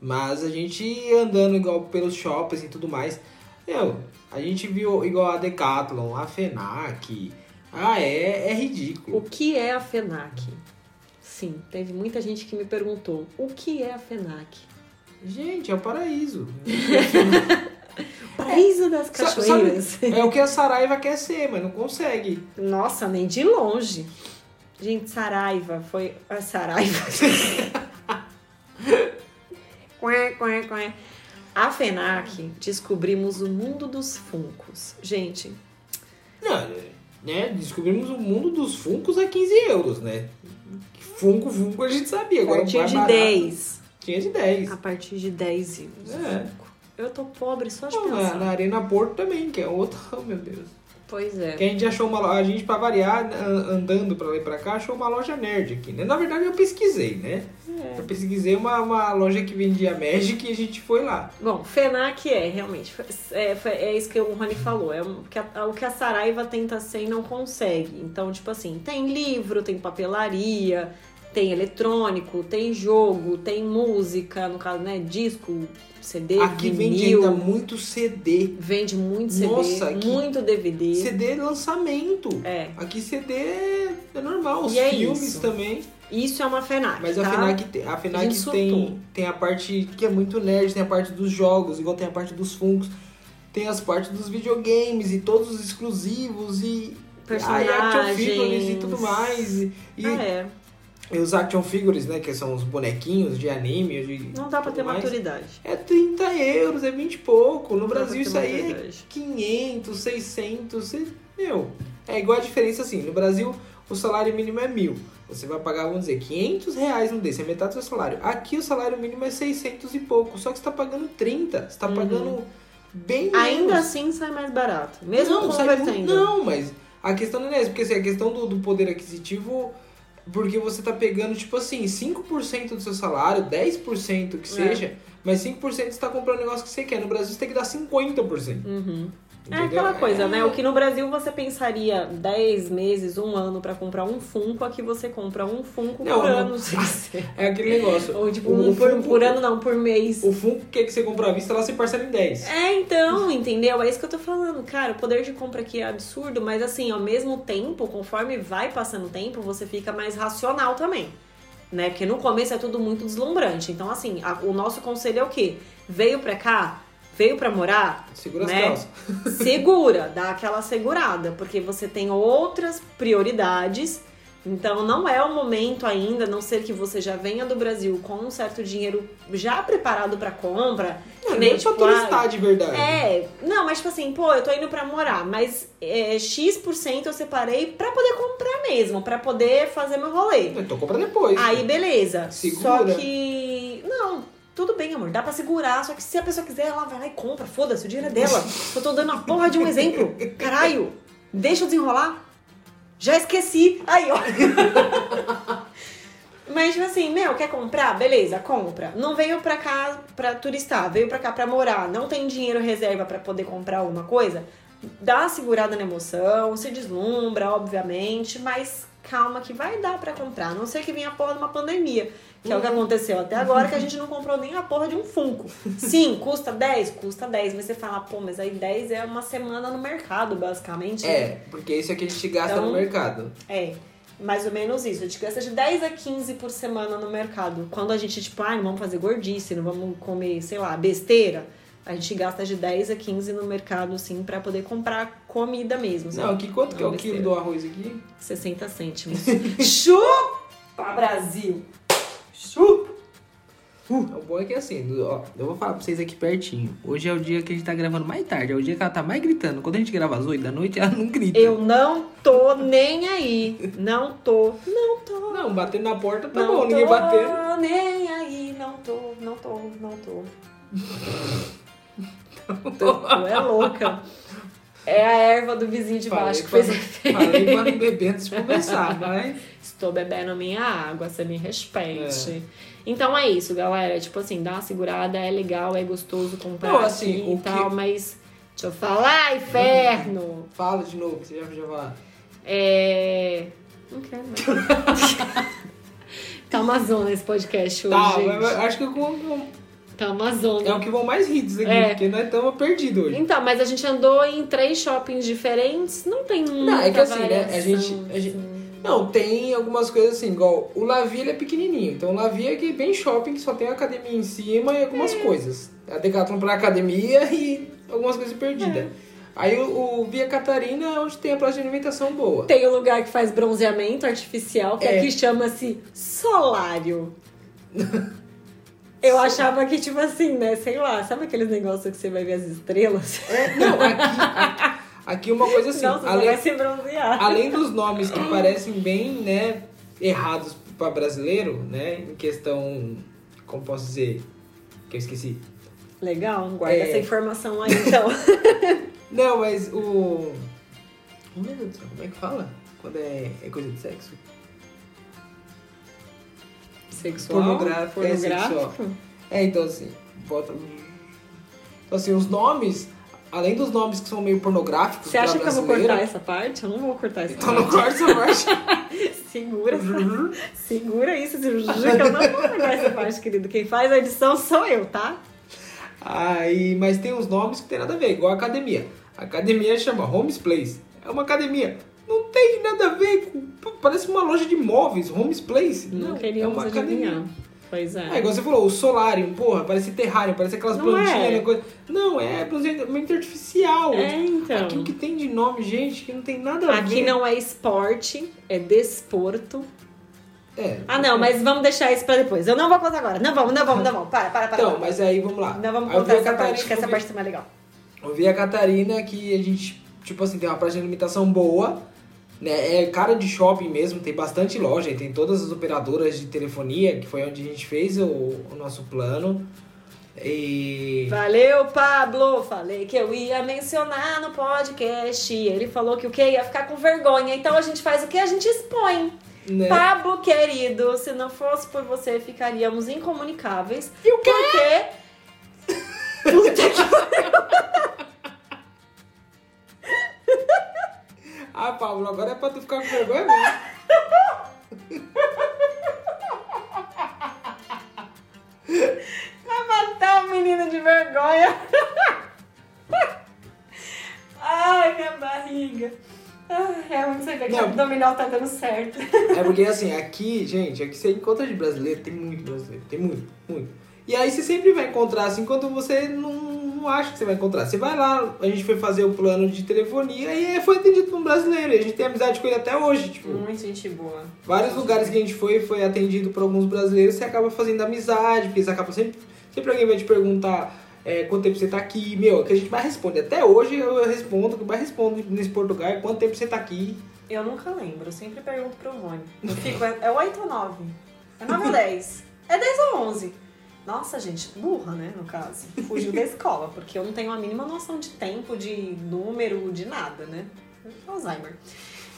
S1: Mas a gente andando igual pelos shoppings e tudo mais, meu, a gente viu igual a Decathlon, a FENAC. Ah, é, é ridículo.
S2: O que é a FENAC? Sim, teve muita gente que me perguntou, o que é a FENAC?
S1: Gente, é o paraíso. [laughs]
S2: Paraíso das cachoeiras.
S1: sabe, é o que a Saraiva quer ser, mas não consegue.
S2: Nossa, nem de longe. Gente, Saraiva foi. A Saraiva. [laughs] A FENAC descobrimos o mundo dos funcos. Gente,
S1: Não, né? Descobrimos o mundo dos Funcos a 15 euros, né? Funko, Funko a gente sabia.
S2: a
S1: Agora
S2: partir
S1: mais
S2: de
S1: barato,
S2: 10.
S1: Tinha de 10.
S2: A partir de 10 euros.
S1: É.
S2: Eu tô pobre só de
S1: Não, na,
S2: pensar.
S1: na Arena Porto também, que é outra. [laughs] Oh, meu Deus.
S2: Pois é.
S1: Que a gente achou uma loja, a gente pra variar, an- andando pra lá e pra cá, achou uma loja nerd aqui, né? Na verdade eu pesquisei, né?
S2: É.
S1: Eu pesquisei uma, uma loja que vendia Magic e a gente foi lá.
S2: Bom, FENAC é, realmente. É, é isso que o Rony falou. É o que a, o que a Saraiva tenta ser e não consegue. Então, tipo assim, tem livro, tem papelaria, tem eletrônico, tem jogo, tem música, no caso, né? Disco, CD,
S1: aqui vende
S2: vinil.
S1: ainda muito CD.
S2: Vende muito CD,
S1: Nossa,
S2: muito DVD.
S1: CD lançamento.
S2: É.
S1: Aqui CD é normal, os
S2: E é
S1: filmes
S2: isso.
S1: também.
S2: Isso é uma FENAC.
S1: Mas
S2: tá?
S1: a FENAC, tem- a
S2: A
S1: FENAC
S2: gente
S1: tem, tem a parte que é muito nerd, tem a parte dos jogos, igual tem a parte dos Funkos, tem as partes dos videogames e todos os exclusivos e
S2: Personagens.
S1: e e tudo mais. E, e-
S2: Ah, é.
S1: E os action figures, né, que são os bonequinhos de anime, de
S2: Não dá pra ter
S1: mais.
S2: maturidade.
S1: É 30 euros, é 20 e pouco. No
S2: Não
S1: Brasil isso aí é
S2: maturidade.
S1: 500, 600, cê- meu. É igual a diferença assim, no Brasil o salário mínimo é mil. Você vai pagar, vamos dizer, 500 reais no desse, é metade do seu salário. Aqui o salário mínimo é 600 e pouco, só que você tá pagando 30, você tá
S2: Uhum.
S1: pagando bem menos.
S2: Ainda assim sai mais barato. Mesmo
S1: não, sai
S2: convertendo.
S1: não, mas a questão não é essa, porque assim, a questão do, do poder aquisitivo, porque você tá pegando, tipo assim, 5% do seu salário, 10% que seja, mas 5% você tá comprando um negócio que você quer. No Brasil você tem que dar 50%.
S2: Uhum. É
S1: entendeu?
S2: aquela coisa,
S1: É-
S2: né? O que no Brasil você pensaria 10 meses, um ano pra comprar um Funko, aqui você compra um Funko
S1: Não,
S2: por
S1: não.
S2: ano. [laughs]
S1: É aquele negócio.
S2: Ou tipo,
S1: O-
S2: um por,
S1: Funko-
S2: por ano não, por mês.
S1: O Funko que, que você compra à vista, lá você parcela em 10.
S2: É, então, entendeu? É isso que eu tô falando. Cara, o poder de compra aqui é absurdo, mas assim, ao mesmo tempo, conforme vai passando o tempo, você fica mais racional também. Né? Porque no começo é tudo muito deslumbrante. Então, assim, a- o nosso conselho é o quê? Veio pra cá, veio pra morar,
S1: Segura as
S2: Né?
S1: calças. [laughs] [laughs]
S2: segura, dá aquela segurada, porque você tem outras prioridades. Então não é o momento ainda, a não ser que você já venha do Brasil com um certo dinheiro já preparado pra compra.
S1: Não, nem
S2: nem,
S1: pra
S2: tipo, ah,
S1: turistar de verdade.
S2: é, não, mas tipo assim, pô, eu tô indo pra morar, mas é, X% eu separei pra poder comprar mesmo, pra poder fazer meu rolê.
S1: Então compra depois.
S2: Aí, beleza.
S1: Segura.
S2: Só que. Não, tudo bem, amor. Dá pra segurar. Só que se a pessoa quiser, ela vai lá e compra. Foda-se, o dinheiro é dela. Eu tô dando a porra de um exemplo. Caralho. Deixa eu desenrolar. Já esqueci. Aí, ó. [laughs] Mas, tipo assim, meu, quer comprar? Beleza, compra. Não veio pra cá pra turistar, veio pra cá pra morar. Não tem dinheiro reserva pra poder comprar alguma coisa? Dá uma segurada na emoção, se deslumbra, obviamente, mas calma que vai dar pra comprar. A não ser que venha a porra de uma pandemia, que é o que aconteceu até agora, que a gente não comprou nem a porra de um Funko. Sim, custa 10? Custa 10. Mas você fala, pô, mas aí 10 é uma semana no mercado, basicamente.
S1: É, porque isso é que a gente gasta
S2: Então-
S1: no mercado.
S2: É, mais ou menos isso. A gente gasta de 10 a 15 por semana no mercado. Quando a gente, tipo, ah, não vamos fazer gordice, não vamos comer, sei lá, besteira. A gente gasta de 10 a 15 no mercado, assim, pra poder comprar comida mesmo. sabe?
S1: Não, aqui quanto que é
S2: Não,
S1: o quilo do arroz aqui?
S2: 60 cêntimos. [laughs] Chupa, Brasil! Chupa!
S1: O bom é que assim, ó, eu vou falar pra vocês aqui pertinho. Hoje é o dia que a gente tá gravando mais tarde, é o dia que ela tá mais gritando. Quando a gente grava às 8 da noite, ela não grita.
S2: Eu não tô nem aí. Não tô. Não tô.
S1: Não, batendo na porta tá
S2: não
S1: bom,
S2: tô
S1: ninguém batendo.
S2: nem aí. Não tô, não tô, não tô. [laughs] Tu, tu é louca. É a erva do vizinho de baixo que fez efeito.
S1: Falei pra não [laughs] beber antes de começar, mas.
S2: Estou bebendo minha água, você me respeite. Então é isso, galera. Tipo assim, dá uma segurada, é legal, é gostoso comprar
S1: Não, assim, o
S2: e tal,
S1: que-
S2: mas. Deixa eu falar, inferno!
S1: Fala de novo, que você já já vai.
S2: É. Não quero mais. [laughs] tá uma zona esse podcast hoje,
S1: Tá,
S2: gente.
S1: acho que eu
S2: Tá uma zona.
S1: é o que vão mais hits aqui,
S2: É.
S1: porque nós estamos perdidos hoje.
S2: Então, mas a gente andou em três shoppings diferentes, não tem muita
S1: Não, é que assim, né, a gente- a gente-
S2: assim.
S1: Não, tem algumas coisas assim, igual o Lavi ele é pequenininho. Então o Lavi é que bem shopping, que só tem academia em cima e algumas coisas. A Decathlon pra academia [laughs] e algumas coisas perdidas. Aí o, o Via Catarina é onde tem a praça de alimentação boa.
S2: Tem o lugar que faz bronzeamento artificial, que
S1: É.
S2: aqui chama-se solário. Eu achava que, tipo assim, né? Sei lá, sabe aqueles negócios que você vai ver as estrelas?
S1: É, não, aqui, aqui [laughs] uma coisa assim,
S2: Não,
S1: além, além dos nomes que parecem bem, né, errados para brasileiro, né, em questão, como posso dizer, que eu esqueci.
S2: Legal, guarda
S1: É.
S2: essa informação aí, então. [laughs]
S1: Não, mas o Oh, meu Deus do céu, como é que fala? Quando é, é coisa de sexo?
S2: Sexual?
S1: Pornográfico, é sexual. É, então assim, bota. Então assim, os nomes, além dos nomes que são meio pornográficos.
S2: Você acha que eu vou cortar essa parte? Eu não vou cortar essa
S1: Então não
S2: parte.
S1: corta essa parte. [laughs]
S2: Segura, segura isso, que eu não vou cortar essa parte, querido. Quem faz a edição sou eu, tá?
S1: Aí, mas tem uns nomes que tem nada a ver, igual a academia. A academia chama Homes Place. É uma academia. Não tem nada a ver com. Parece uma loja de móveis, Homes Place.
S2: Não,
S1: é
S2: queríamos
S1: uma
S2: adivinhar. Pois é.
S1: É, igual você falou, o Solarium, porra, parece terrário, parece aquelas
S2: Não
S1: plantinhas,
S2: é.
S1: né, coisa. Não, é planejamento artificial.
S2: É, então.
S1: Aqui o que tem de nome, gente, que não tem nada a ver.
S2: Aqui não é esporte, é desporto.
S1: É.
S2: Ah, não, mas vamos deixar isso pra depois. Eu não vou contar agora. Não vamos, não vamos, não vamos. Para, para, para.
S1: Então,
S2: para.
S1: mas aí vamos lá.
S2: Não vamos
S1: Aí
S2: contar essa
S1: Catarina-
S2: parte, que essa parte tá mais legal.
S1: Eu vi a Catarina que a gente, tipo assim, tem uma praça de alimentação boa, né? É cara de shopping mesmo, tem bastante loja, tem todas as operadoras de telefonia, que foi onde a gente fez o, o nosso plano. E.
S2: Valeu, Pablo! Falei que eu ia mencionar no podcast. Ele falou que o que? Ia ficar com vergonha. Então a gente faz o que? A gente expõe.
S1: Né?
S2: Pablo, querido, se não fosse por você, ficaríamos incomunicáveis.
S1: E o quê?
S2: Porque. [laughs] Puta que
S1: Ah, Pablo, agora é pra tu ficar com vergonha mesmo.
S2: Vai matar o menino de vergonha. Ai, minha barriga. É onde você vê que o abdominal tá dando certo.
S1: É porque assim, aqui, gente, aqui você encontra de brasileiro, tem muito brasileiro, tem muito, muito. E aí você sempre vai encontrar, assim, quando você não, não acha que você vai encontrar. Você vai lá, a gente foi fazer o plano de telefonia e foi atendido por um brasileiro. E a gente tem amizade com ele até hoje, tipo.
S2: Muito gente boa.
S1: Vários lugares que a gente foi foi atendido por alguns brasileiros, você acaba fazendo amizade, porque você acaba sempre. Sempre alguém vai te perguntar é, quanto tempo você tá aqui. Meu, é que a gente mais responde. Até hoje eu respondo, que mais respondo nesse Portugal é quanto tempo você tá aqui.
S2: Eu nunca lembro, eu sempre pergunto pro Rony. Eu fico, é, é 8 ou 9? É 9 ou 10? É 10 ou 11? Nossa, gente, burra, né, no caso. Fugiu da escola, porque eu não tenho a mínima noção de tempo, de número, de nada, né? Alzheimer.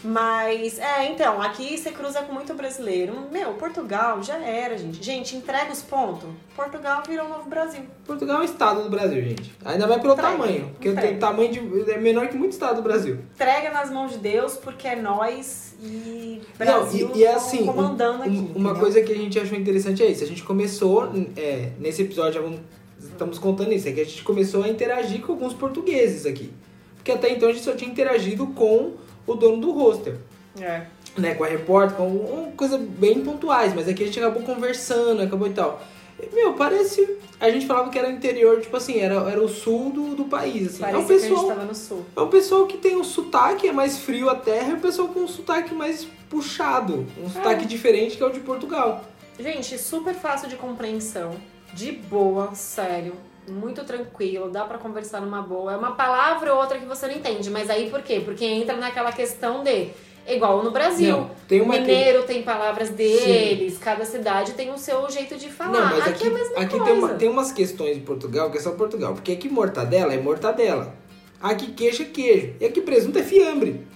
S2: Mas, é, então, aqui você cruza com muito brasileiro. Meu, Portugal já era, gente. Gente, entrega os pontos. Portugal virou o novo Brasil.
S1: Portugal é um estado do Brasil, gente. Ainda mais pelo
S2: Entrega,
S1: tamanho. Porque tem tamanho de. É menor que muito estado do Brasil.
S2: Entrega nas mãos de Deus, porque é nós e
S1: Não,
S2: Brasil
S1: e, e é assim,
S2: comandando
S1: um-
S2: aqui.
S1: um- uma
S2: entendeu?
S1: coisa que a gente achou interessante é isso. A gente começou, é, nesse episódio, vamos- estamos contando isso, é que a gente começou a interagir com alguns portugueses aqui. Porque até então a gente só tinha interagido com o dono do hostel.
S2: É.
S1: né, com a repórter, com uma coisa bem pontuais, mas aqui a gente acabou conversando, acabou e tal. E, Meu, parece. A gente falava que era o interior, tipo assim, era, era o sul do, do país, assim.
S2: Parecia
S1: é um
S2: que a gente
S1: pessoal.
S2: tava no sul.
S1: É um pessoal que tem um sotaque, é mais frio a terra, e um pessoal com um sotaque mais puxado. Um sotaque diferente que é o de Portugal.
S2: Gente, super fácil de compreensão. De boa, sério. Muito tranquilo, dá pra conversar numa boa. É uma palavra ou outra que você não entende, mas aí por quê? Porque entra naquela questão de. Igual no Brasil.
S1: Não, tem uma
S2: Mineiro tem palavras deles, cada cidade tem o seu jeito de falar.
S1: Não, mas
S2: aqui,
S1: aqui,
S2: é a mesma
S1: aqui
S2: coisa.
S1: tem, uma- tem umas questões de Portugal que é só Portugal. Porque aqui mortadela é mortadela. Aqui queijo é queijo. E aqui presunto é fiambre.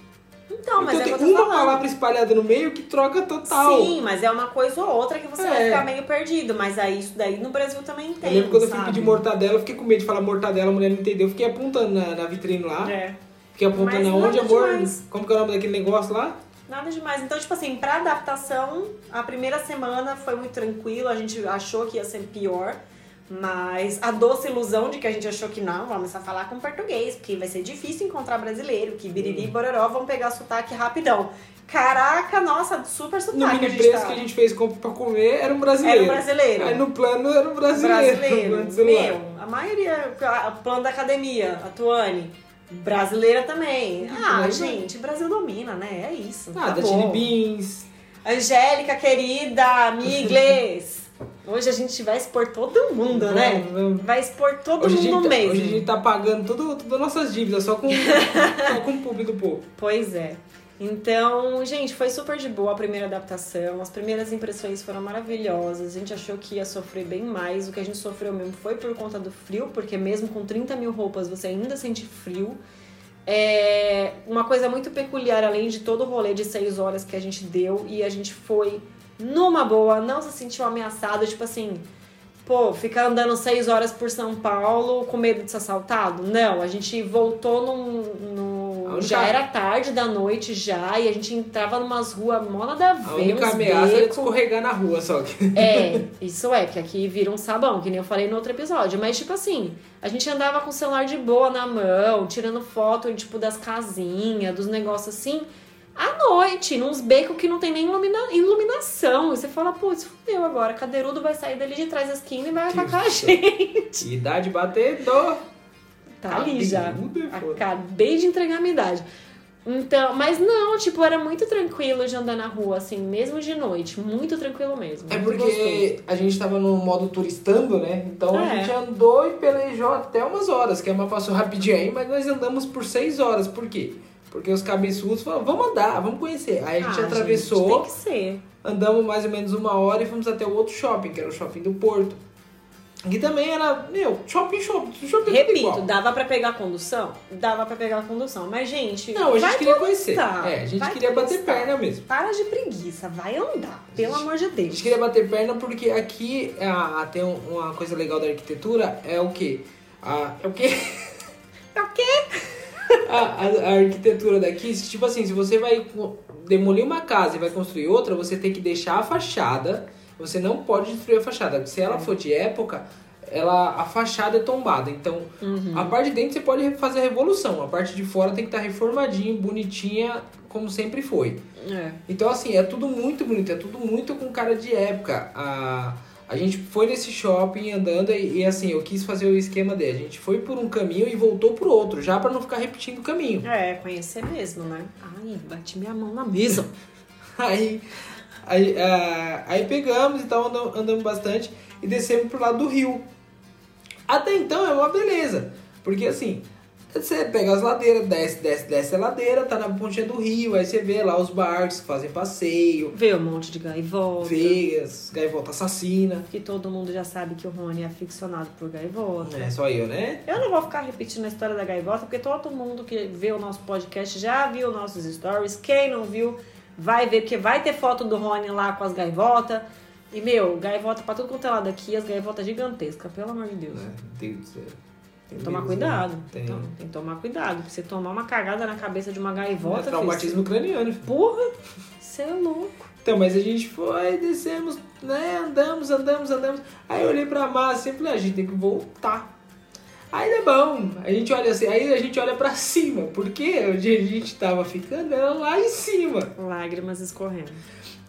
S2: Então, mas
S1: então
S2: é
S1: tem uma
S2: falando.
S1: palavra espalhada no meio que troca total.
S2: Sim, mas é uma coisa ou outra que você vai
S1: É.
S2: ficar meio perdido. Mas aí isso daí no Brasil também tem.
S1: Eu lembro quando eu fui
S2: sabe?
S1: pedir mortadela, eu fiquei com medo de falar mortadela, a mulher não entendeu. Eu fiquei apontando na, na vitrine lá.
S2: É.
S1: Fiquei apontando
S2: Mas
S1: aonde,
S2: nada
S1: amor?
S2: demais.
S1: Como que é o nome daquele negócio lá?
S2: Nada demais. Então, tipo assim, pra adaptação, a primeira semana foi muito tranquilo, a gente achou que ia ser pior. Mas a doce ilusão de que a gente achou que não, vamos só falar com português, porque vai ser difícil encontrar brasileiro, que biriri e bororó vão pegar sotaque rapidão. Caraca, nossa, super
S1: No
S2: sotaque a
S1: mini
S2: gente
S1: preço
S2: tá.
S1: que a gente fez com- pra comer, era um brasileiro.
S2: Era um brasileiro.
S1: Aí no plano era um brasileiro.
S2: brasileiro. [laughs]
S1: no celular.
S2: Meu, a maioria, a plano da academia, a Tuane, brasileira também. Ah,
S1: Mas-
S2: gente, Brasil domina, né? É isso.
S1: Ah, da
S2: acabou.
S1: Chili Beans.
S2: Angélica, querida, amigles. Hoje a gente vai expor todo mundo, né?
S1: Vamos, vamos.
S2: Vai expor todo
S1: Hoje
S2: mundo
S1: tá-
S2: mesmo.
S1: hoje a gente tá pagando tudo, todas as nossas dívidas, só com, [laughs] só com o público do povo.
S2: Pois é. Então, gente, foi super de boa a primeira adaptação. As primeiras impressões foram maravilhosas. A gente achou que ia sofrer bem mais. O que a gente sofreu mesmo foi por conta do frio, porque mesmo com 30 mil roupas você ainda sente frio. É uma coisa muito peculiar, além de todo o rolê de seis horas que a gente deu e a gente foi numa boa, não se sentiu ameaçado, tipo assim, pô, ficar andando seis horas por São Paulo com medo de ser assaltado? Não, a gente voltou num. num
S1: única-
S2: Já era tarde da noite já, e a gente entrava numas ruas mona da
S1: A
S2: ver,
S1: única ameaça
S2: becos.
S1: escorregar na rua, só que.
S2: É, isso é, que aqui vira um sabão, que nem eu falei no outro episódio. Mas, tipo assim, a gente andava com o celular de boa na mão, tirando foto, tipo, das casinhas, dos negócios assim, à noite, nos becos que não tem nem ilumina- iluminação. E você fala, putz, fudeu agora, cadeirudo vai sair dali de trás da esquina e vai atacar a gente.
S1: Idade batedor.
S2: Tá ali já.
S1: É.
S2: Acabei de entregar a minha idade. Então, mas não, tipo, era muito tranquilo de andar na rua, assim, mesmo de noite. Muito tranquilo mesmo.
S1: É
S2: muito gostoso.
S1: porque a gente tava no modo turistando, né? Então a
S2: É.
S1: gente andou e pelejou até umas horas, que a Emma passou rapidinho aí, mas nós andamos por seis horas. Por quê? Porque os cabeçudos falaram, vamos andar, vamos conhecer. Aí a gente
S2: Ah,
S1: atravessou,
S2: tem que ser.
S1: andamos mais ou menos uma hora e fomos até o outro shopping, que era o shopping do Porto. Que também era, meu, shopping, shopping, shopping
S2: Repito, dava pra pegar a condução? Dava pra pegar a condução. Mas, gente.
S1: Não, a gente queria conhecer. É, a gente
S2: vai
S1: queria bater perna mesmo.
S2: Para de preguiça, vai andar, pelo
S1: gente-
S2: amor de
S1: A
S2: Deus.
S1: gente queria bater perna porque aqui ah, tem um- uma coisa legal da arquitetura, é o quê? Ah, é o quê?
S2: É o quê? [laughs] [laughs]
S1: a, a- a arquitetura daqui, tipo assim, se você vai demolir uma casa e vai construir outra, você tem que deixar a fachada, você não pode destruir a fachada. Se ela for de época, ela, a fachada é tombada. Então,
S2: Uhum.
S1: a parte de dentro você pode fazer a revolução, a parte de fora tem que estar reformadinha, bonitinha, como sempre foi.
S2: É.
S1: Então, assim, é tudo muito bonito, é tudo muito com cara de época. A, a gente foi nesse shopping andando e, e, assim, eu quis fazer o esquema dele. A gente foi por um caminho e voltou por outro, já pra não ficar repetindo o caminho.
S2: É, conhecer mesmo, né? Ai, bati minha mão na mesa. [laughs]
S1: Aí, aí, ah, aí pegamos e tal, andamos, andamos bastante e descemos pro lado do rio. Até então é uma beleza, porque assim, você pega as ladeiras, desce, desce, desce a ladeira, tá na pontinha do rio, aí você vê lá os barcos que fazem passeio,
S2: Vê um monte de gaivota.
S1: vê as gaivotas assassina.
S2: Que todo mundo já sabe que o Rony é aficionado por gaivota.
S1: É só eu, né?
S2: Eu não vou ficar repetindo a história da gaivota, porque todo mundo que vê o nosso podcast já viu nossos stories. Quem não viu, vai ver, porque vai ter foto do Rony lá com as gaivotas. E, meu, gaivota pra tudo quanto é lado aqui, as gaivotas gigantescas, pelo amor de Deus.
S1: Meu Deus do céu.
S2: Tem que tomar cuidado.
S1: né? Tem.
S2: Então, tem que tomar cuidado. Pra você tomar uma cagada na cabeça de uma
S1: É
S2: gaivota.
S1: traumatismo craniano.
S2: filho. Porra, você é louco.
S1: Então, mas a gente foi, descemos, né? Andamos, andamos, andamos. Aí eu olhei pra massa e falei, "Ah, a gente tem que voltar. Aí é bom. A gente olha assim, aí a gente olha pra cima, porque onde a gente tava ficando era lá em cima.
S2: Lágrimas escorrendo.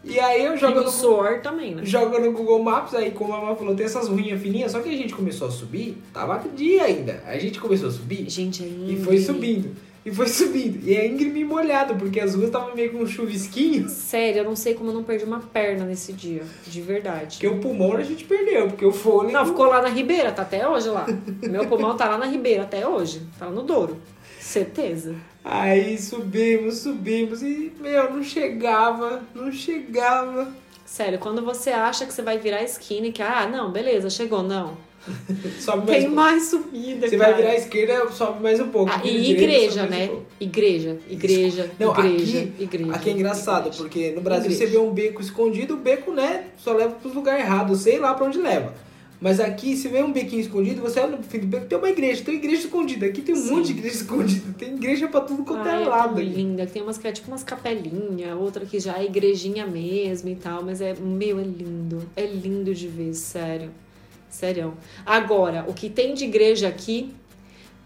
S1: E aí eu jogo no,
S2: suor também, né?
S1: jogo no Google Maps, aí como a mamãe falou, tem essas ruinhas fininhas, só que a gente começou a subir, tava dia ainda. A gente começou a subir
S2: Gente, é
S1: e foi subindo. E foi subindo. E é íngreme e molhado, porque as ruas estavam meio com um chuvisquinho.
S2: Sério, eu não sei como eu não perdi uma perna nesse dia. De verdade.
S1: Porque o pulmão a gente perdeu, porque o fôlego.
S2: Não, ficou lá na Ribeira, tá até hoje lá. Meu pulmão tá lá na Ribeira até hoje. Tá no Douro. Certeza.
S1: Aí subimos, subimos e, meu, não chegava, não chegava.
S2: Sério, quando você acha que você vai virar a esquina e que, ah, não, beleza, chegou, não. [laughs]
S1: Sobe mais
S2: Tem
S1: um
S2: mais subida,
S1: Você
S2: cara.
S1: vai virar à esquerda, sobe mais um pouco.
S2: Ah, e igreja, né?
S1: um.
S2: Igreja, igreja,
S1: Não,
S2: igreja,
S1: aqui,
S2: igreja.
S1: aqui é engraçado,
S2: igreja.
S1: porque no Brasil
S2: Igreja.
S1: você vê um beco escondido, o beco, né, só leva pros lugares errados, sei lá pra onde leva. Mas aqui, se vê um bequinho escondido, você olha no fim do beco, tem uma igreja, tem igreja escondida. Aqui tem um
S2: Sim.
S1: monte de igreja escondida, tem igreja pra tudo quanto é
S2: é
S1: lado. aqui.
S2: linda. Tem umas que é tipo umas capelinhas, outra que já é igrejinha mesmo e tal, mas é, meu, é lindo. É lindo de ver, sério. Sério. Agora, o que tem de igreja aqui,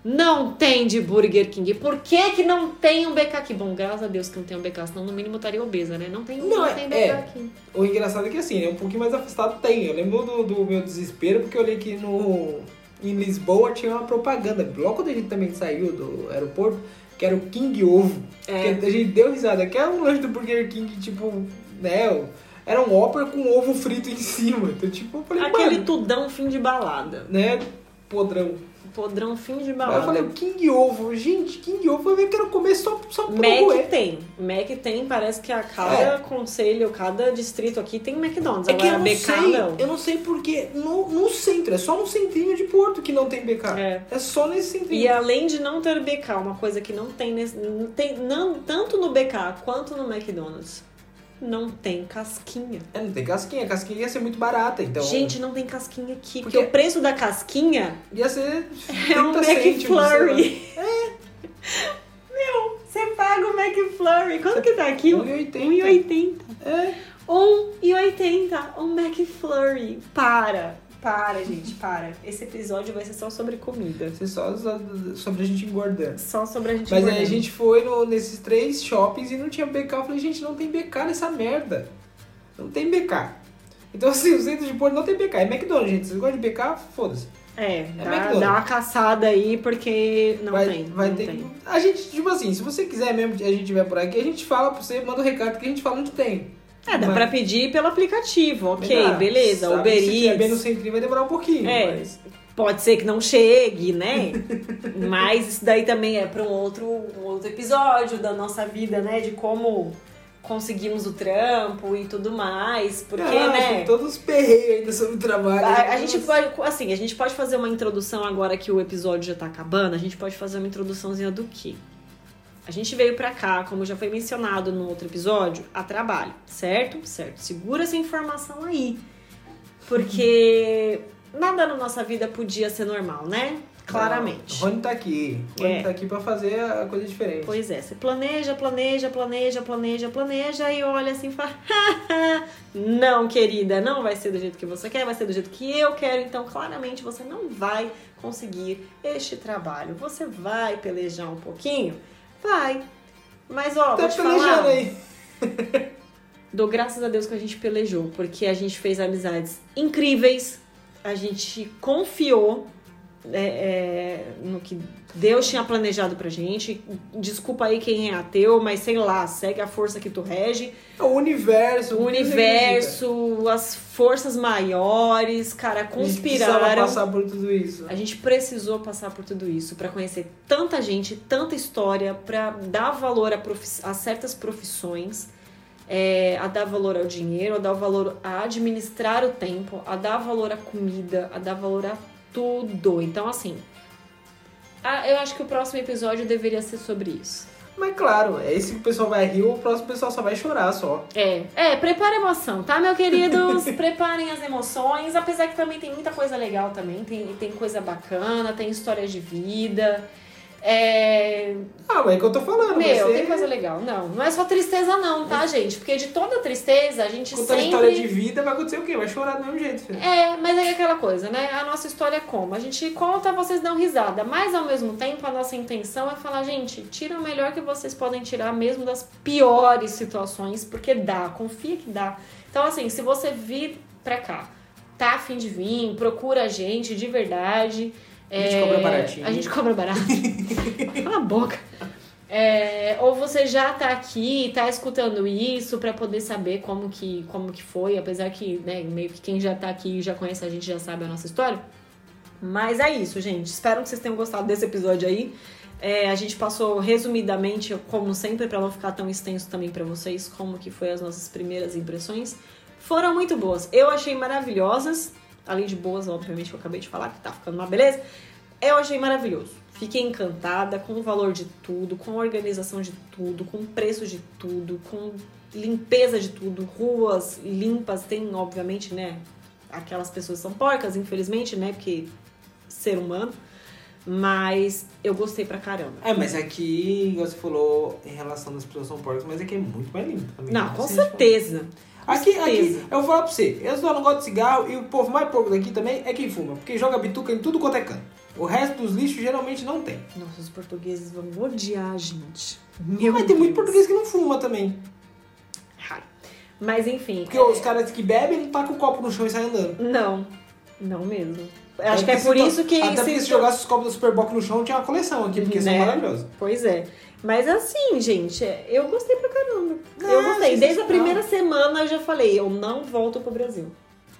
S2: não tem de Burger King. Por que que não tem um BK aqui? Bom, graças a Deus que não tem um BK, senão no mínimo eu estaria obesa, né? Não tem,
S1: Não,
S2: não,
S1: é-
S2: tem BK
S1: é.
S2: aqui.
S1: O engraçado é que assim, é um pouquinho mais afastado tem. Eu lembro do, do meu desespero, porque eu olhei que no, em Lisboa tinha uma propaganda. Logo quando a gente também saiu do aeroporto, que era o King Ovo.
S2: É.
S1: Que a gente deu risada, que é um lanche do Burger King, tipo, né? Era um Whopper com ovo frito em cima. Então, tipo, eu falei,
S2: Aquele
S1: mano,
S2: tudão fim de balada.
S1: né? Podrão.
S2: podrão fim de
S1: Aí eu
S2: balada.
S1: falei, King Ovo, gente, King Ovo, eu quero comer só, só pelo
S2: Mac tem. Mac tem, parece que a cada
S1: É.
S2: conselho, cada distrito aqui tem McDonald's.
S1: É que eu
S2: Agora,
S1: não
S2: BK
S1: sei,
S2: não.
S1: eu não sei porque no, no centro, é só no centrinho de Porto que não tem BK.
S2: É.
S1: É só nesse centrinho.
S2: E além de não ter BK, uma coisa que não tem, nesse, não tem não, tanto no BK quanto no McDonald's, não tem casquinha.
S1: É, não tem casquinha, a casquinha ia ser muito barata, então...
S2: Gente, não tem casquinha aqui, porque,
S1: Porque-
S2: o preço da casquinha
S1: Ia ser [laughs]
S2: é um
S1: 30 cêntimos, sei lá.
S2: McFlurry. [laughs] Meu, você paga o McFlurry. Quanto que tá aqui?
S1: 1,80.
S2: 1,80.
S1: É.
S2: 1,80. Um McFlurry. Para. Para, gente, para. Esse episódio vai ser só sobre comida.
S1: Ser só sobre a gente engordando.
S2: Só sobre a gente
S1: Mas aí a
S2: engordando.
S1: gente foi no- nesses três shoppings e não tinha BK. Eu falei, gente, não tem BK nessa merda. Não tem BK. Então, assim, o centro de Porto não tem BK. É McDonald's, gente. Vocês gostam de BK? Foda-se.
S2: É, dá,
S1: McDonald's.
S2: dá uma caçada aí, porque não
S1: vai,
S2: tem.
S1: vai
S2: não
S1: ter
S2: tem.
S1: A gente, tipo assim, se você quiser mesmo que a gente tiver por aqui, a gente fala pra você, manda o recado que a gente fala onde tem.
S2: É, dá
S1: Mas-
S2: pra pedir pelo aplicativo, ok,
S1: Dá.
S2: beleza.
S1: Sabe,
S2: Uber
S1: Se tiver bem no
S2: Eats.
S1: centrinho vai demorar um pouquinho.
S2: É.
S1: Mas...
S2: Pode ser que não chegue, né? [laughs] Mas isso daí também é para um outro, um outro episódio da nossa vida, né? De como conseguimos o trampo e tudo mais. Porque,
S1: Ah,
S2: né?
S1: todos os perreios ainda sobre o trabalho.
S2: A, a gente pode, assim, a gente pode fazer uma introdução agora que o episódio já tá acabando. A gente pode fazer uma introduçãozinha do quê? A gente veio pra cá, como já foi mencionado no outro episódio, a trabalho, certo? Certo. Segura essa informação aí. Porque [laughs] nada na nossa vida podia ser normal, né? Claramente.
S1: Rony tá aqui. Rony
S2: É.
S1: tá aqui pra fazer a coisa diferente.
S2: Pois é, você planeja, planeja, planeja, planeja, planeja e olha assim e fala: [laughs] Não, querida, não vai ser do jeito que você quer, vai ser do jeito que eu quero. Então, claramente, você não vai conseguir este trabalho. Você vai pelejar um pouquinho? Vai. Mas, ó,
S1: tá
S2: vou te
S1: pelejando
S2: falar,
S1: aí. [laughs]
S2: dou graças a Deus que a gente pelejou, porque a gente fez amizades incríveis, a gente confiou é, é, no que Deus tinha planejado pra gente. Desculpa aí quem é ateu, mas sei lá, segue a força que tu rege.
S1: O universo.
S2: O
S1: acredita.
S2: universo, as forças maiores, cara,
S1: A gente precisava
S2: conspiraram.
S1: passar por tudo isso.
S2: A gente precisou passar por tudo isso pra conhecer tanta gente, tanta história, pra dar valor a, a certas profissões, é, a dar valor ao dinheiro, a dar valor a administrar o tempo, a dar valor à comida, a dar valor a tudo. Então, assim, a- eu acho que o próximo episódio deveria ser sobre isso.
S1: Mas claro, é esse que o pessoal vai rir, o próximo pessoal só vai chorar só.
S2: É, é, prepara a emoção, tá, meu queridos? [laughs] Preparem as emoções, apesar que também tem muita coisa legal também, tem, tem coisa bacana, tem histórias de vida. É,
S1: Ah, mas é que eu tô falando.
S2: Meu,
S1: ser-
S2: tem coisa legal. Não, não é só tristeza não, tá, gente? Porque de toda tristeza a gente
S1: Contando
S2: sempre...
S1: história de vida, vai acontecer o quê? Vai chorar do mesmo jeito, filho.
S2: É, mas é aquela coisa, né? A nossa história é como? A gente conta, vocês dão risada, mas ao mesmo tempo a nossa intenção é falar, gente, tira o melhor que vocês podem tirar mesmo das piores situações, porque dá, confia que dá. Então, assim, se você vir pra cá, tá afim de vir, procura a gente de verdade.
S1: A gente
S2: é,
S1: cobra baratinho.
S2: A gente cobra barato. [laughs] Cala a boca. É, ou você já tá aqui, tá escutando isso pra poder saber como que, como que foi, apesar que, né, meio que quem já tá aqui e já conhece a gente já sabe a nossa história. Mas é isso, gente. Espero que vocês tenham gostado desse episódio aí. É, a gente passou resumidamente, como sempre, pra não ficar tão extenso também pra vocês, como que foi as nossas primeiras impressões. Foram muito boas. Eu achei maravilhosas, além de boas, obviamente, que eu acabei de falar, que tá ficando uma beleza. Eu achei maravilhoso. Fiquei encantada com o valor de tudo, com a organização de tudo, com o preço de tudo, com limpeza de tudo, ruas limpas. Tem, obviamente, né? Aquelas pessoas são porcas, infelizmente, né? Porque ser humano. Mas eu gostei pra caramba.
S1: É, mas aqui, igual você falou, em relação das pessoas são porcas, mas aqui é muito mais limpo também.
S2: Não,
S1: né?
S2: com
S1: a gente
S2: certeza. Com
S1: Aqui, aqui, eu vou falar pra você, eu só não gosto de cigarro e o povo mais porco daqui também é quem fuma, porque joga bituca em tudo quanto é canto. O resto dos lixos geralmente não tem.
S2: Nossa, os portugueses vão odiar a gente. Meu
S1: Mas tem muito
S2: Deus.
S1: português que não fuma também.
S2: Raro. Mas enfim.
S1: Porque
S2: é-
S1: os caras que bebem não tacam o copo no chão e saem andando.
S2: Não, não mesmo. Acho que é por
S1: to-
S2: isso que.
S1: Até porque se jogasse os copos do Superboc no chão, tinha uma coleção aqui, porque são
S2: Né?
S1: maravilhosos.
S2: Pois é. Mas assim, gente, é, eu gostei pra caramba.
S1: Ah,
S2: eu gostei. Desde a
S1: sensacional.
S2: primeira semana eu já falei, eu não volto pro Brasil.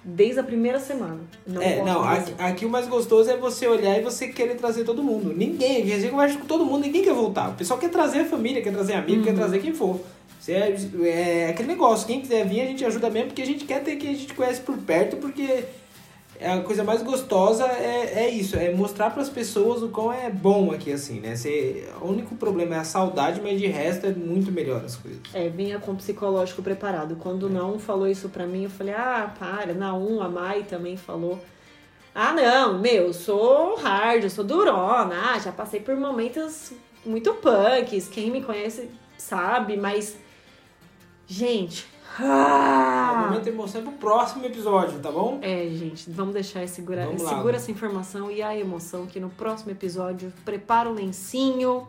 S2: desde a primeira semana. Não
S1: é, não, aqui, aqui o mais gostoso é você olhar e você querer trazer todo mundo. Ninguém, a gente conversa com todo mundo, ninguém quer voltar. O pessoal quer trazer a família, quer trazer amigo,
S2: Uhum.
S1: quer trazer quem for. É, é aquele negócio, quem quiser vir a gente ajuda mesmo, porque a gente quer ter quem a gente conhece por perto, porque é a coisa mais gostosa é, é isso, é mostrar para as pessoas o quão é bom aqui, assim, né? Você, o único problema é a saudade, mas de resto é muito melhor as coisas.
S2: É, vinha com o psicológico preparado. Quando o Naum falou isso pra mim, eu falei, ah, para, Naum, a Mai também falou. Ah, não, meu, eu sou hard, eu sou durona, ah, já passei por momentos muito punks, quem me conhece sabe, mas. Gente. Ah!
S1: Momento emoção é pro próximo episódio, tá bom?
S2: É, gente, vamos deixar segura,
S1: Vamos lá.
S2: segura essa informação e a emoção que no próximo episódio prepara um lencinho,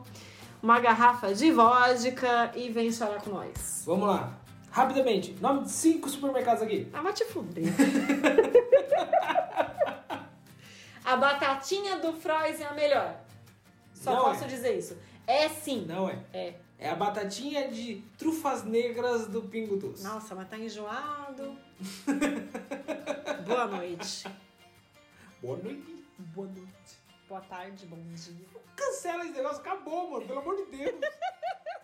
S2: uma garrafa de vodka e vem chorar com nós.
S1: Vamos lá. Rapidamente, nome de cinco supermercados aqui.
S2: Ah, vai te fuder. [laughs] a batatinha do Frois é a melhor. Só
S1: Não
S2: posso
S1: é.
S2: dizer isso. É sim.
S1: Não é.
S2: É.
S1: É a batatinha de trufas negras do Pingo Doce.
S2: Nossa, mas tá enjoado. Boa noite.
S1: Boa noite.
S2: Boa noite. Boa tarde, bom dia.
S1: Cancela esse negócio, acabou, mano. Pelo amor de Deus.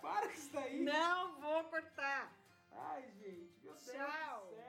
S1: Para com isso daí.
S2: Não vou cortar.
S1: Ai, gente, meu Deus.